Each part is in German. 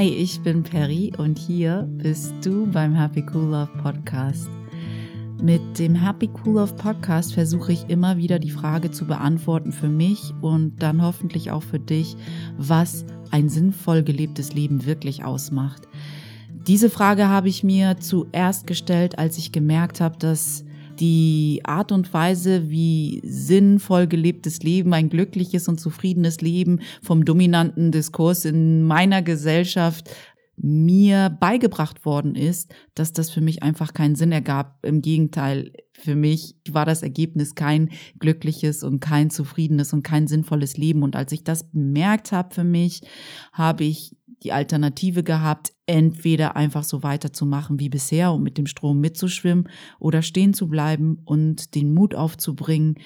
Hi, ich bin Perry und hier bist du beim Happy Cool Love Podcast. Mit dem Happy Cool Love Podcast versuche ich immer wieder die Frage zu beantworten für mich und dann hoffentlich auch für dich, was ein sinnvoll gelebtes Leben wirklich ausmacht. Diese Frage habe ich mir zuerst gestellt, als ich gemerkt habe, dass die Art und Weise, wie sinnvoll gelebtes Leben, ein glückliches und zufriedenes Leben vom dominanten Diskurs in meiner Gesellschaft mir beigebracht worden ist, dass das für mich einfach keinen Sinn ergab. Im Gegenteil, für mich war das Ergebnis kein glückliches und kein zufriedenes und kein sinnvolles Leben. Und als ich das bemerkt habe für mich, habe ich die Alternative gehabt, entweder einfach so weiterzumachen wie bisher und mit dem Strom mitzuschwimmen oder stehen zu bleiben und den Mut aufzubringen,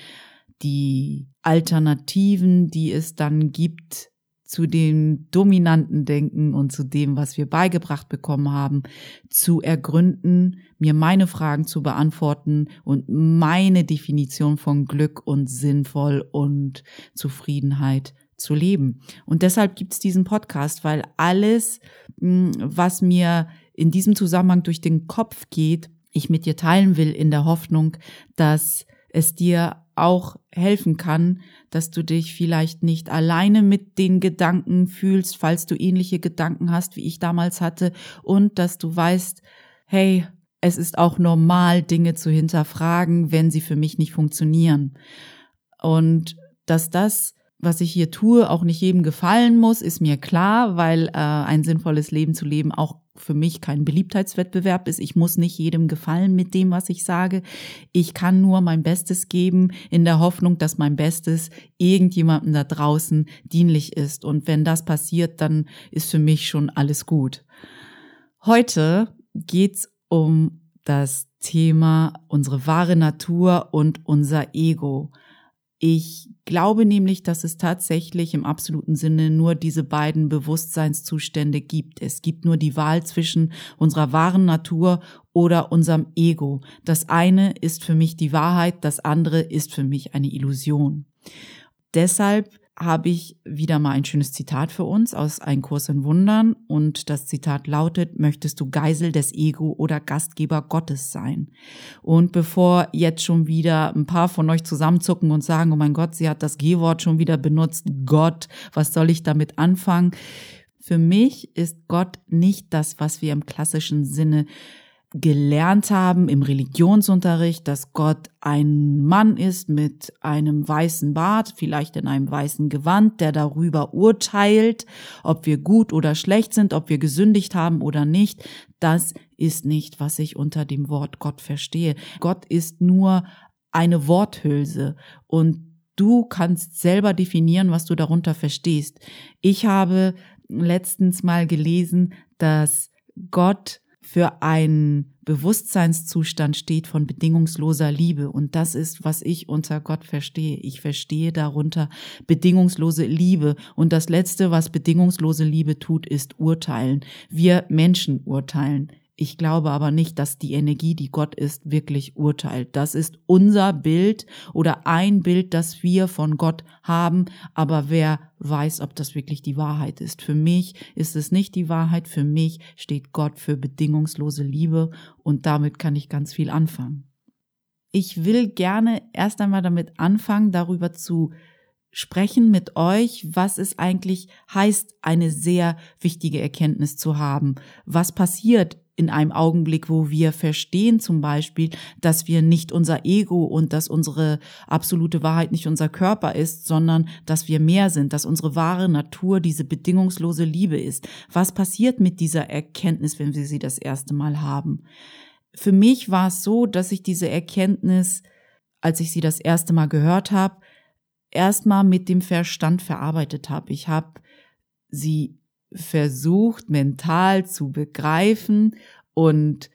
die Alternativen, die es dann gibt, zu dem dominanten Denken und zu dem, was wir beigebracht bekommen haben, zu ergründen, mir meine Fragen zu beantworten und meine Definition von Glück und sinnvoll und Zufriedenheit zu leben. Und deshalb gibt es diesen Podcast, weil alles, hm, was mir in diesem Zusammenhang durch den Kopf geht, ich mit dir teilen will in der Hoffnung, dass es dir auch helfen kann, dass du dich vielleicht nicht alleine mit den Gedanken fühlst, falls du ähnliche Gedanken hast, wie ich damals hatte, und dass du weißt, hey, es ist auch normal, Dinge zu hinterfragen, wenn sie für mich nicht funktionieren. Und dass das was ich hier tue, auch nicht jedem gefallen muss, ist mir klar, weil äh, ein sinnvolles Leben zu leben auch für mich kein Beliebtheitswettbewerb ist. Ich muss nicht jedem gefallen mit dem, was ich sage. Ich kann nur mein Bestes geben in der Hoffnung, dass mein Bestes irgendjemandem da draußen dienlich ist. Und wenn das passiert, dann ist für mich schon alles gut. Heute geht's um das Thema unsere wahre Natur und unser Ego. Ich glaube nämlich, dass es tatsächlich im absoluten Sinne nur diese beiden Bewusstseinszustände gibt. Es gibt nur die Wahl zwischen unserer wahren Natur oder unserem Ego. Das eine ist für mich die Wahrheit, das andere ist für mich eine Illusion. Deshalb habe ich wieder mal ein schönes Zitat für uns aus Ein Kurs in Wundern und das Zitat lautet, möchtest du Geisel des Ego oder Gastgeber Gottes sein? Und bevor jetzt schon wieder ein paar von euch zusammenzucken und sagen, oh mein Gott, sie hat das G-Wort schon wieder benutzt, Gott, was soll ich damit anfangen? Für mich ist Gott nicht das, was wir im klassischen Sinne gelernt haben im Religionsunterricht, dass Gott ein Mann ist mit einem weißen Bart, vielleicht in einem weißen Gewand, der darüber urteilt, ob wir gut oder schlecht sind, ob wir gesündigt haben oder nicht. Das ist nicht, was ich unter dem Wort Gott verstehe. Gott ist nur eine Worthülse und du kannst selber definieren, was du darunter verstehst. Ich habe letztens mal gelesen, dass Gott für einen Bewusstseinszustand steht von bedingungsloser Liebe. Und das ist, was ich unter Gott verstehe. Ich verstehe darunter bedingungslose Liebe. Und das Letzte, was bedingungslose Liebe tut, ist urteilen. Wir Menschen urteilen. Ich glaube aber nicht, dass die Energie, die Gott ist, wirklich urteilt. Das ist unser Bild oder ein Bild, das wir von Gott haben. Aber wer weiß, ob das wirklich die Wahrheit ist. Für mich ist es nicht die Wahrheit. Für mich steht Gott für bedingungslose Liebe und damit kann ich ganz viel anfangen. Ich will gerne erst einmal damit anfangen, darüber zu sprechen mit euch, was es eigentlich heißt, eine sehr wichtige Erkenntnis zu haben. Was passiert in einem Augenblick, wo wir verstehen zum Beispiel, dass wir nicht unser Ego und dass unsere absolute Wahrheit nicht unser Körper ist, sondern dass wir mehr sind, dass unsere wahre Natur diese bedingungslose Liebe ist. Was passiert mit dieser Erkenntnis, wenn wir sie das erste Mal haben? Für mich war es so, dass ich diese Erkenntnis, als ich sie das erste Mal gehört habe, erstmal mit dem Verstand verarbeitet habe. Ich habe sie versucht, mental zu begreifen und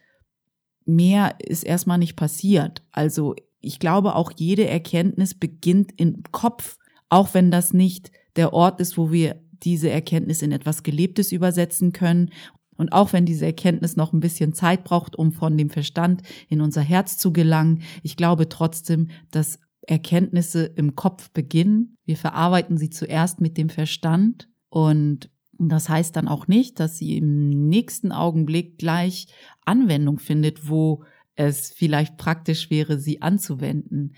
mehr ist erstmal nicht passiert. Also ich glaube, auch jede Erkenntnis beginnt im Kopf, auch wenn das nicht der Ort ist, wo wir diese Erkenntnis in etwas Gelebtes übersetzen können. Und auch wenn diese Erkenntnis noch ein bisschen Zeit braucht, um von dem Verstand in unser Herz zu gelangen, ich glaube trotzdem, dass Erkenntnisse im Kopf beginnen. Wir verarbeiten sie zuerst mit dem Verstand und Das heißt dann auch nicht, dass sie im nächsten Augenblick gleich Anwendung findet, wo es vielleicht praktisch wäre, sie anzuwenden.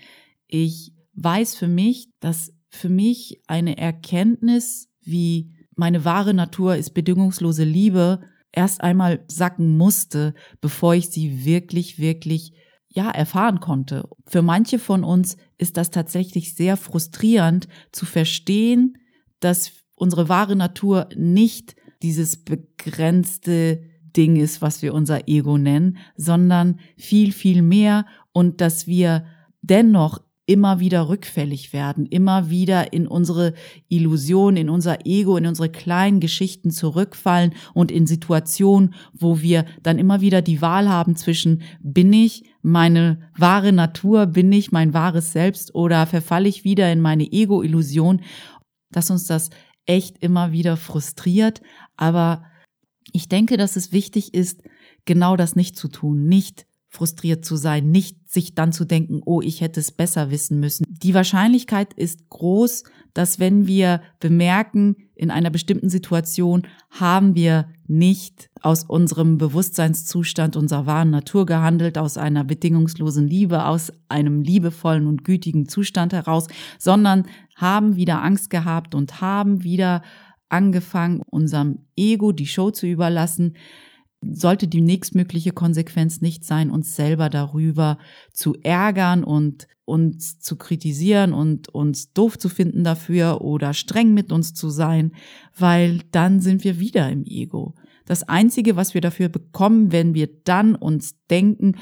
Ich weiß für mich, dass für mich eine Erkenntnis wie meine wahre Natur ist bedingungslose Liebe erst einmal sacken musste, bevor ich sie wirklich, wirklich ja, erfahren konnte. Für manche von uns ist das tatsächlich sehr frustrierend zu verstehen, dass unsere wahre Natur nicht dieses begrenzte Ding ist, was wir unser Ego nennen, sondern viel, viel mehr und dass wir dennoch immer wieder rückfällig werden, immer wieder in unsere Illusion, in unser Ego, in unsere kleinen Geschichten zurückfallen und in Situationen, wo wir dann immer wieder die Wahl haben zwischen bin ich meine wahre Natur, bin ich mein wahres Selbst oder verfalle ich wieder in meine Ego-Illusion, dass uns das echt immer wieder frustriert, aber ich denke, dass es wichtig ist, genau das nicht zu tun, nicht frustriert zu sein, nicht sich dann zu denken, oh, ich hätte es besser wissen müssen. Die Wahrscheinlichkeit ist groß, dass wenn wir bemerken, in einer bestimmten Situation haben wir nicht aus unserem Bewusstseinszustand unserer wahren Natur gehandelt, aus einer bedingungslosen Liebe, aus einem liebevollen und gütigen Zustand heraus, sondern haben wieder Angst gehabt und haben wieder angefangen, unserem Ego die Show zu überlassen, sollte die nächstmögliche Konsequenz nicht sein, uns selber darüber zu ärgern und uns zu kritisieren und uns doof zu finden dafür oder streng mit uns zu sein, weil dann sind wir wieder im Ego. Das Einzige, was wir dafür bekommen, wenn wir dann uns denken,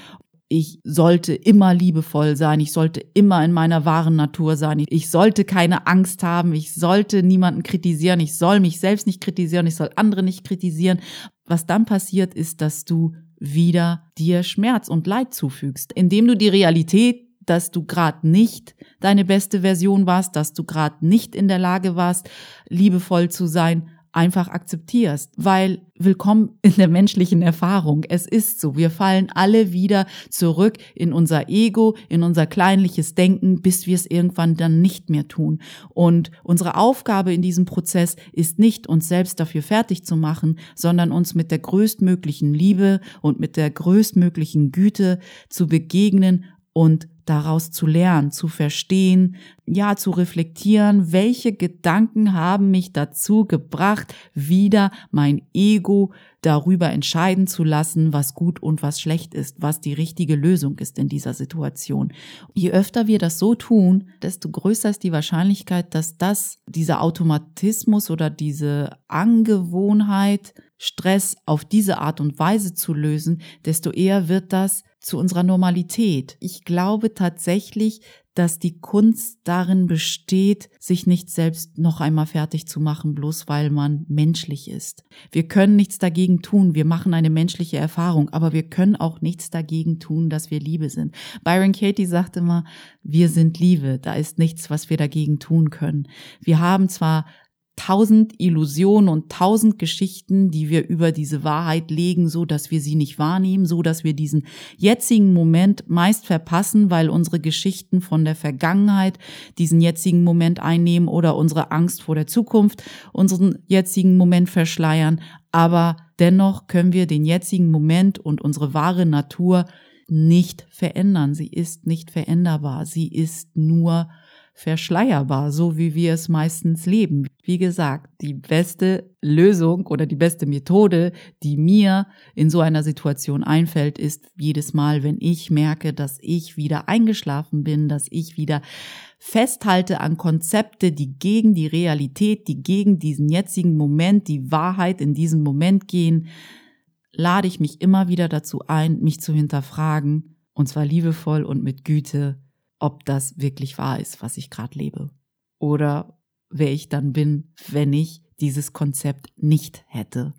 ich sollte immer liebevoll sein, ich sollte immer in meiner wahren Natur sein, ich sollte keine Angst haben, ich sollte niemanden kritisieren, ich soll mich selbst nicht kritisieren, ich soll andere nicht kritisieren. Was dann passiert, ist, dass du wieder dir Schmerz und Leid zufügst, indem du die Realität dass du gerade nicht deine beste Version warst, dass du gerade nicht in der Lage warst, liebevoll zu sein, einfach akzeptierst, weil willkommen in der menschlichen Erfahrung. Es ist so, wir fallen alle wieder zurück in unser Ego, in unser kleinliches Denken, bis wir es irgendwann dann nicht mehr tun. Und unsere Aufgabe in diesem Prozess ist nicht, uns selbst dafür fertig zu machen, sondern uns mit der größtmöglichen Liebe und mit der größtmöglichen Güte zu begegnen und daraus zu lernen, zu verstehen, ja, zu reflektieren, welche Gedanken haben mich dazu gebracht, wieder mein Ego darüber entscheiden zu lassen, was gut und was schlecht ist, was die richtige Lösung ist in dieser Situation. Je öfter wir das so tun, desto größer ist die Wahrscheinlichkeit, dass das, dieser Automatismus oder diese Angewohnheit, Stress auf diese Art und Weise zu lösen, desto eher wird das zu unserer Normalität. Ich glaube tatsächlich, dass die Kunst darin besteht, sich nicht selbst noch einmal fertig zu machen, bloß weil man menschlich ist. Wir können nichts dagegen tun, wir machen eine menschliche Erfahrung, aber wir können auch nichts dagegen tun, dass wir Liebe sind. Byron Katie sagte immer, wir sind Liebe, da ist nichts, was wir dagegen tun können. Wir haben zwar tausend Illusionen und tausend Geschichten, die wir über diese Wahrheit legen, so dass wir sie nicht wahrnehmen, so dass wir diesen jetzigen Moment meist verpassen, weil unsere Geschichten von der Vergangenheit diesen jetzigen Moment einnehmen oder unsere Angst vor der Zukunft unseren jetzigen Moment verschleiern. Aber dennoch können wir den jetzigen Moment und unsere wahre Natur nicht verändern. Sie ist nicht veränderbar. Sie ist nur verschleierbar, so wie wir es meistens leben. Wie gesagt, die beste Lösung oder die beste Methode, die mir in so einer Situation einfällt, ist jedes Mal, wenn ich merke, dass ich wieder eingeschlafen bin, dass ich wieder festhalte an Konzepte, die gegen die Realität, die gegen diesen jetzigen Moment, die Wahrheit in diesem Moment gehen, lade ich mich immer wieder dazu ein, mich zu hinterfragen, und zwar liebevoll und mit Güte, ob das wirklich wahr ist, was ich gerade lebe. Oder wer ich dann bin, wenn ich dieses Konzept nicht hätte.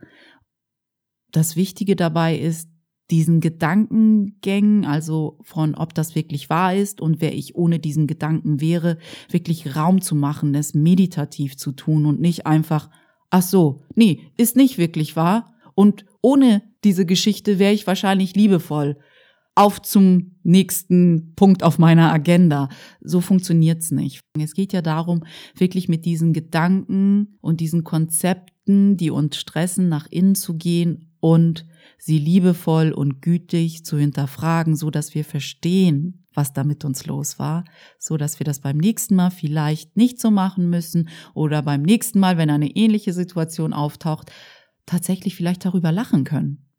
Das Wichtige dabei ist, diesen Gedankengängen, also von ob das wirklich wahr ist und wer ich ohne diesen Gedanken wäre, wirklich Raum zu machen, es meditativ zu tun und nicht einfach, ach so, nee, ist nicht wirklich wahr und ohne diese Geschichte wäre ich wahrscheinlich liebevoll auf zum nächsten Punkt auf meiner Agenda. So funktioniert's nicht. Es geht ja darum, wirklich mit diesen Gedanken und diesen Konzepten die uns stressen, nach innen zu gehen und sie liebevoll und gütig zu hinterfragen, so dass wir verstehen, was da mit uns los war, so dass wir das beim nächsten Mal vielleicht nicht so machen müssen oder beim nächsten Mal, wenn eine ähnliche Situation auftaucht, tatsächlich vielleicht darüber lachen können.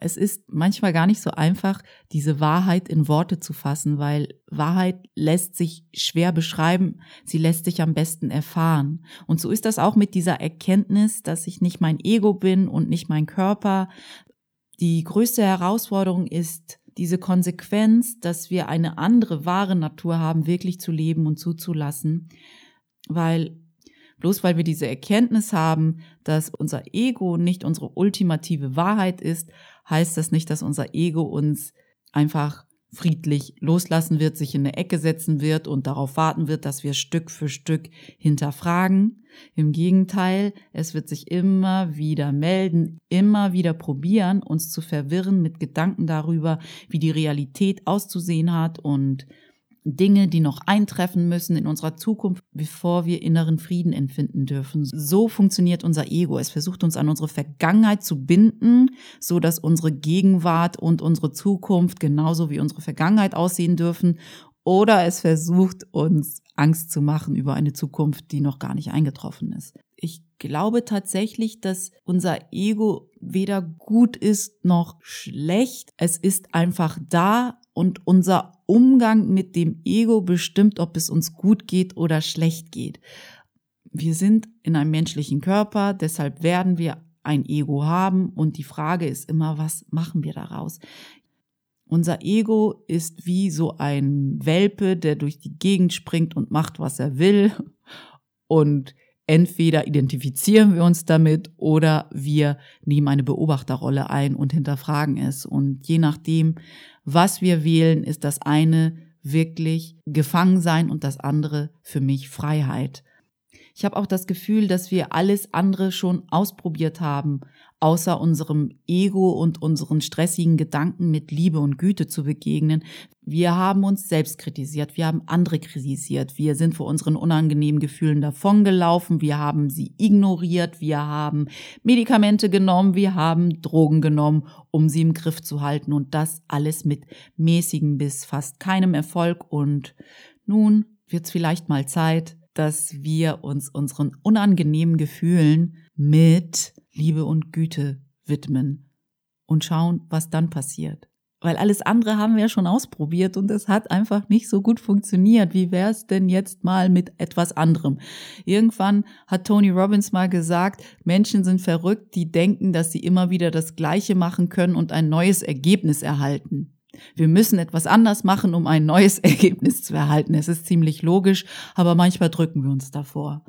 Es ist manchmal gar nicht so einfach, diese Wahrheit in Worte zu fassen, weil Wahrheit lässt sich schwer beschreiben, sie lässt sich am besten erfahren. Und so ist das auch mit dieser Erkenntnis, dass ich nicht mein Ego bin und nicht mein Körper. Die größte Herausforderung ist, diese Konsequenz, dass wir eine andere wahre Natur haben, wirklich zu leben und zuzulassen, weil bloß weil wir diese Erkenntnis haben, dass unser Ego nicht unsere ultimative Wahrheit ist, heißt das nicht, dass unser Ego uns einfach friedlich loslassen wird, sich in eine Ecke setzen wird und darauf warten wird, dass wir Stück für Stück hinterfragen. Im Gegenteil, es wird sich immer wieder melden, immer wieder probieren, uns zu verwirren mit Gedanken darüber, wie die Realität auszusehen hat und Dinge, die noch eintreffen müssen in unserer Zukunft, bevor wir inneren Frieden empfinden dürfen. So funktioniert unser Ego. Es versucht uns an unsere Vergangenheit zu binden, so dass unsere Gegenwart und unsere Zukunft genauso wie unsere Vergangenheit aussehen dürfen. Oder es versucht uns Angst zu machen über eine Zukunft, die noch gar nicht eingetroffen ist. Ich glaube tatsächlich, dass unser Ego weder gut ist noch schlecht. Es ist einfach da und unser Umgang mit dem Ego bestimmt, ob es uns gut geht oder schlecht geht. Wir sind in einem menschlichen Körper, deshalb werden wir ein Ego haben und die Frage ist immer, was machen wir daraus? Unser Ego ist wie so ein Welpe, der durch die Gegend springt und macht, was er will. Und entweder identifizieren wir uns damit oder wir nehmen eine Beobachterrolle ein und hinterfragen es. Und je nachdem, was wir wählen, ist das eine wirklich Gefangensein und das andere für mich Freiheit. Ich habe auch das Gefühl, dass wir alles andere schon ausprobiert haben, außer unserem Ego und unseren stressigen Gedanken mit Liebe und Güte zu begegnen. Wir haben uns selbst kritisiert, wir haben andere kritisiert, wir sind vor unseren unangenehmen Gefühlen davongelaufen, wir haben sie ignoriert, wir haben Medikamente genommen, wir haben Drogen genommen, um sie im Griff zu halten und das alles mit mäßigem bis fast keinem Erfolg und nun wird's vielleicht mal Zeit, dass wir uns unseren unangenehmen Gefühlen mit Liebe und Güte widmen und schauen, was dann passiert. Weil alles andere haben wir ja schon ausprobiert und es hat einfach nicht so gut funktioniert. Wie wäre es denn jetzt mal mit etwas anderem? Irgendwann hat Tony Robbins mal gesagt, Menschen sind verrückt, die denken, dass sie immer wieder das Gleiche machen können und ein neues Ergebnis erhalten. Wir müssen etwas anders machen, um ein neues Ergebnis zu erhalten. Es ist ziemlich logisch, aber manchmal drücken wir uns davor.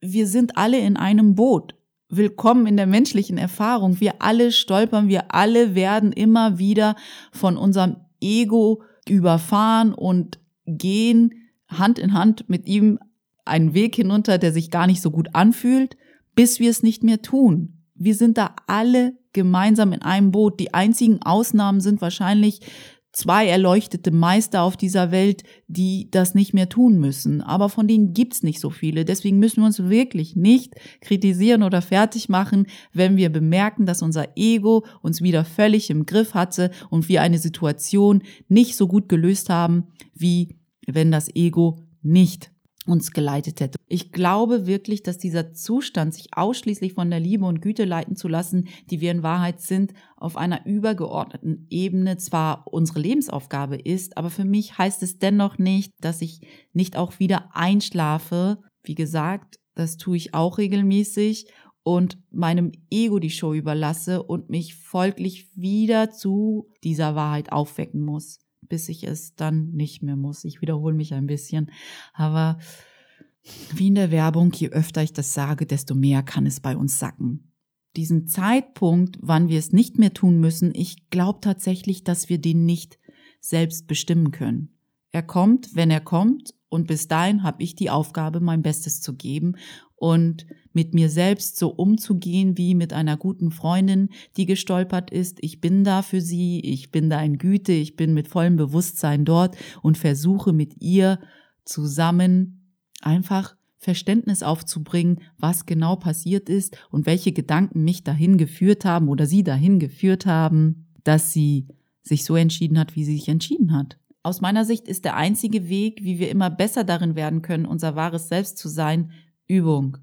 Wir sind alle in einem Boot willkommen in der menschlichen Erfahrung. Wir alle stolpern, wir alle werden immer wieder von unserem Ego überfahren und gehen Hand in Hand mit ihm einen Weg hinunter, der sich gar nicht so gut anfühlt, bis wir es nicht mehr tun. Wir sind da alle gemeinsam in einem Boot. Die einzigen Ausnahmen sind wahrscheinlich zwei erleuchtete Meister auf dieser Welt, die das nicht mehr tun müssen. Aber von denen gibt's nicht so viele. Deswegen müssen wir uns wirklich nicht kritisieren oder fertig machen, wenn wir bemerken, dass unser Ego uns wieder völlig im Griff hatte und wir eine Situation nicht so gut gelöst haben, wie wenn das Ego nicht uns geleitet hätte. Ich glaube wirklich, dass dieser Zustand, sich ausschließlich von der Liebe und Güte leiten zu lassen, die wir in Wahrheit sind, auf einer übergeordneten Ebene zwar unsere Lebensaufgabe ist, aber für mich heißt es dennoch nicht, dass ich nicht auch wieder einschlafe. Wie gesagt, das tue ich auch regelmäßig und meinem Ego die Show überlasse und mich folglich wieder zu dieser Wahrheit aufwecken muss bis ich es dann nicht mehr muss. Ich wiederhole mich ein bisschen, aber wie in der Werbung, je öfter ich das sage, desto mehr kann es bei uns sacken. Diesen Zeitpunkt, wann wir es nicht mehr tun müssen, ich glaube tatsächlich, dass wir den nicht selbst bestimmen können. Er kommt, wenn er kommt, und bis dahin habe ich die Aufgabe, mein Bestes zu geben und mit mir selbst so umzugehen wie mit einer guten Freundin, die gestolpert ist. Ich bin da für sie, ich bin da in Güte, ich bin mit vollem Bewusstsein dort und versuche mit ihr zusammen einfach Verständnis aufzubringen, was genau passiert ist und welche Gedanken mich dahin geführt haben oder sie dahin geführt haben, dass sie sich so entschieden hat, wie sie sich entschieden hat. Aus meiner Sicht ist der einzige Weg, wie wir immer besser darin werden können, unser wahres Selbst zu sein, Übung.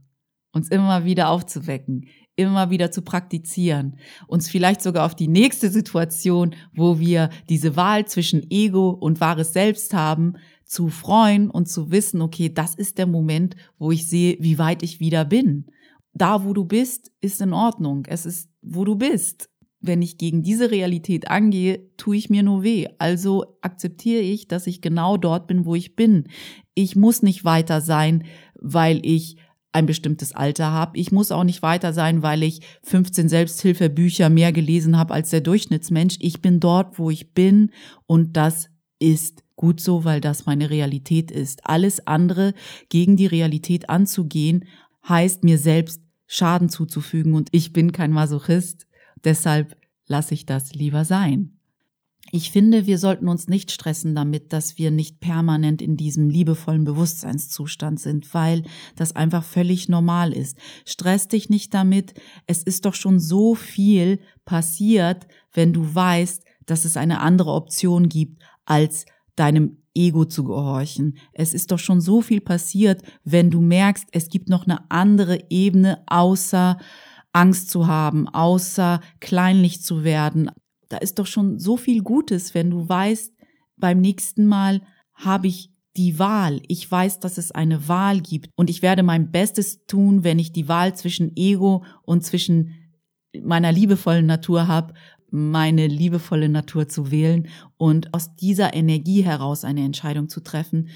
Uns immer wieder aufzuwecken, immer wieder zu praktizieren, uns vielleicht sogar auf die nächste Situation, wo wir diese Wahl zwischen Ego und wahres Selbst haben, zu freuen und zu wissen, okay, das ist der Moment, wo ich sehe, wie weit ich wieder bin. Da, wo du bist, ist in Ordnung. Es ist, wo du bist wenn ich gegen diese Realität angehe, tue ich mir nur weh. Also akzeptiere ich, dass ich genau dort bin, wo ich bin. Ich muss nicht weiter sein, weil ich ein bestimmtes Alter habe. Ich muss auch nicht weiter sein, weil ich 15 Selbsthilfebücher mehr gelesen habe als der Durchschnittsmensch. Ich bin dort, wo ich bin und das ist gut so, weil das meine Realität ist. Alles andere gegen die Realität anzugehen, heißt mir selbst Schaden zuzufügen und ich bin kein Masochist Deshalb lasse ich das lieber sein. Ich finde, wir sollten uns nicht stressen damit, dass wir nicht permanent in diesem liebevollen Bewusstseinszustand sind, weil das einfach völlig normal ist. Stress dich nicht damit. Es ist doch schon so viel passiert, wenn du weißt, dass es eine andere Option gibt, als deinem Ego zu gehorchen. Es ist doch schon so viel passiert, wenn du merkst, es gibt noch eine andere Ebene außer Angst zu haben, außer kleinlich zu werden. Da ist doch schon so viel Gutes, wenn du weißt, beim nächsten Mal habe ich die Wahl. Ich weiß, dass es eine Wahl gibt und ich werde mein Bestes tun, wenn ich die Wahl zwischen Ego und zwischen meiner liebevollen Natur habe, meine liebevolle Natur zu wählen und aus dieser Energie heraus eine Entscheidung zu treffen.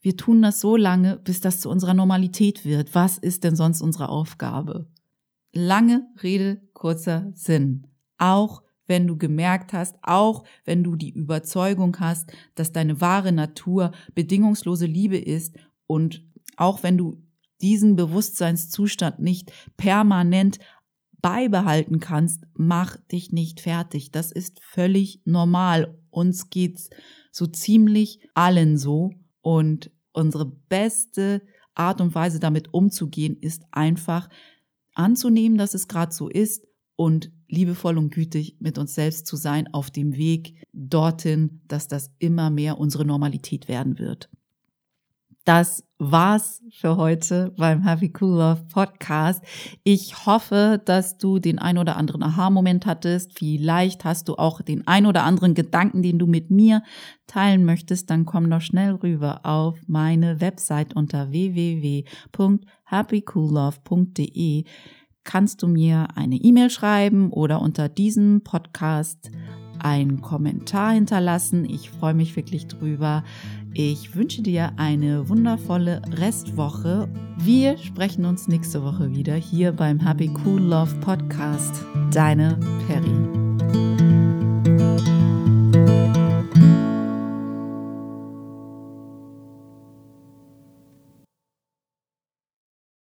Wir tun das so lange, bis das zu unserer Normalität wird. Was ist denn sonst unsere Aufgabe? Lange Rede, kurzer Sinn. Auch wenn du gemerkt hast, auch wenn du die Überzeugung hast, dass deine wahre Natur bedingungslose Liebe ist und auch wenn du diesen Bewusstseinszustand nicht permanent beibehalten kannst, mach dich nicht fertig. Das ist völlig normal. Uns geht's so ziemlich allen so und unsere beste Art und Weise damit umzugehen ist einfach anzunehmen, dass es gerade so ist und liebevoll und gütig mit uns selbst zu sein auf dem Weg dorthin, dass das immer mehr unsere Normalität werden wird. Das war's für heute beim Happy Cool Love Podcast. Ich hoffe, dass du den ein oder anderen Aha-Moment hattest. Vielleicht hast du auch den ein oder anderen Gedanken, den du mit mir teilen möchtest. Dann komm doch schnell rüber auf meine Website unter www.happycoollove.de kannst du mir eine E-Mail schreiben oder unter diesem Podcast einen Kommentar hinterlassen. Ich freue mich wirklich drüber. Ich wünsche dir eine wundervolle Restwoche. Wir sprechen uns nächste Woche wieder hier beim Happy Cool Love Podcast. Deine Perry.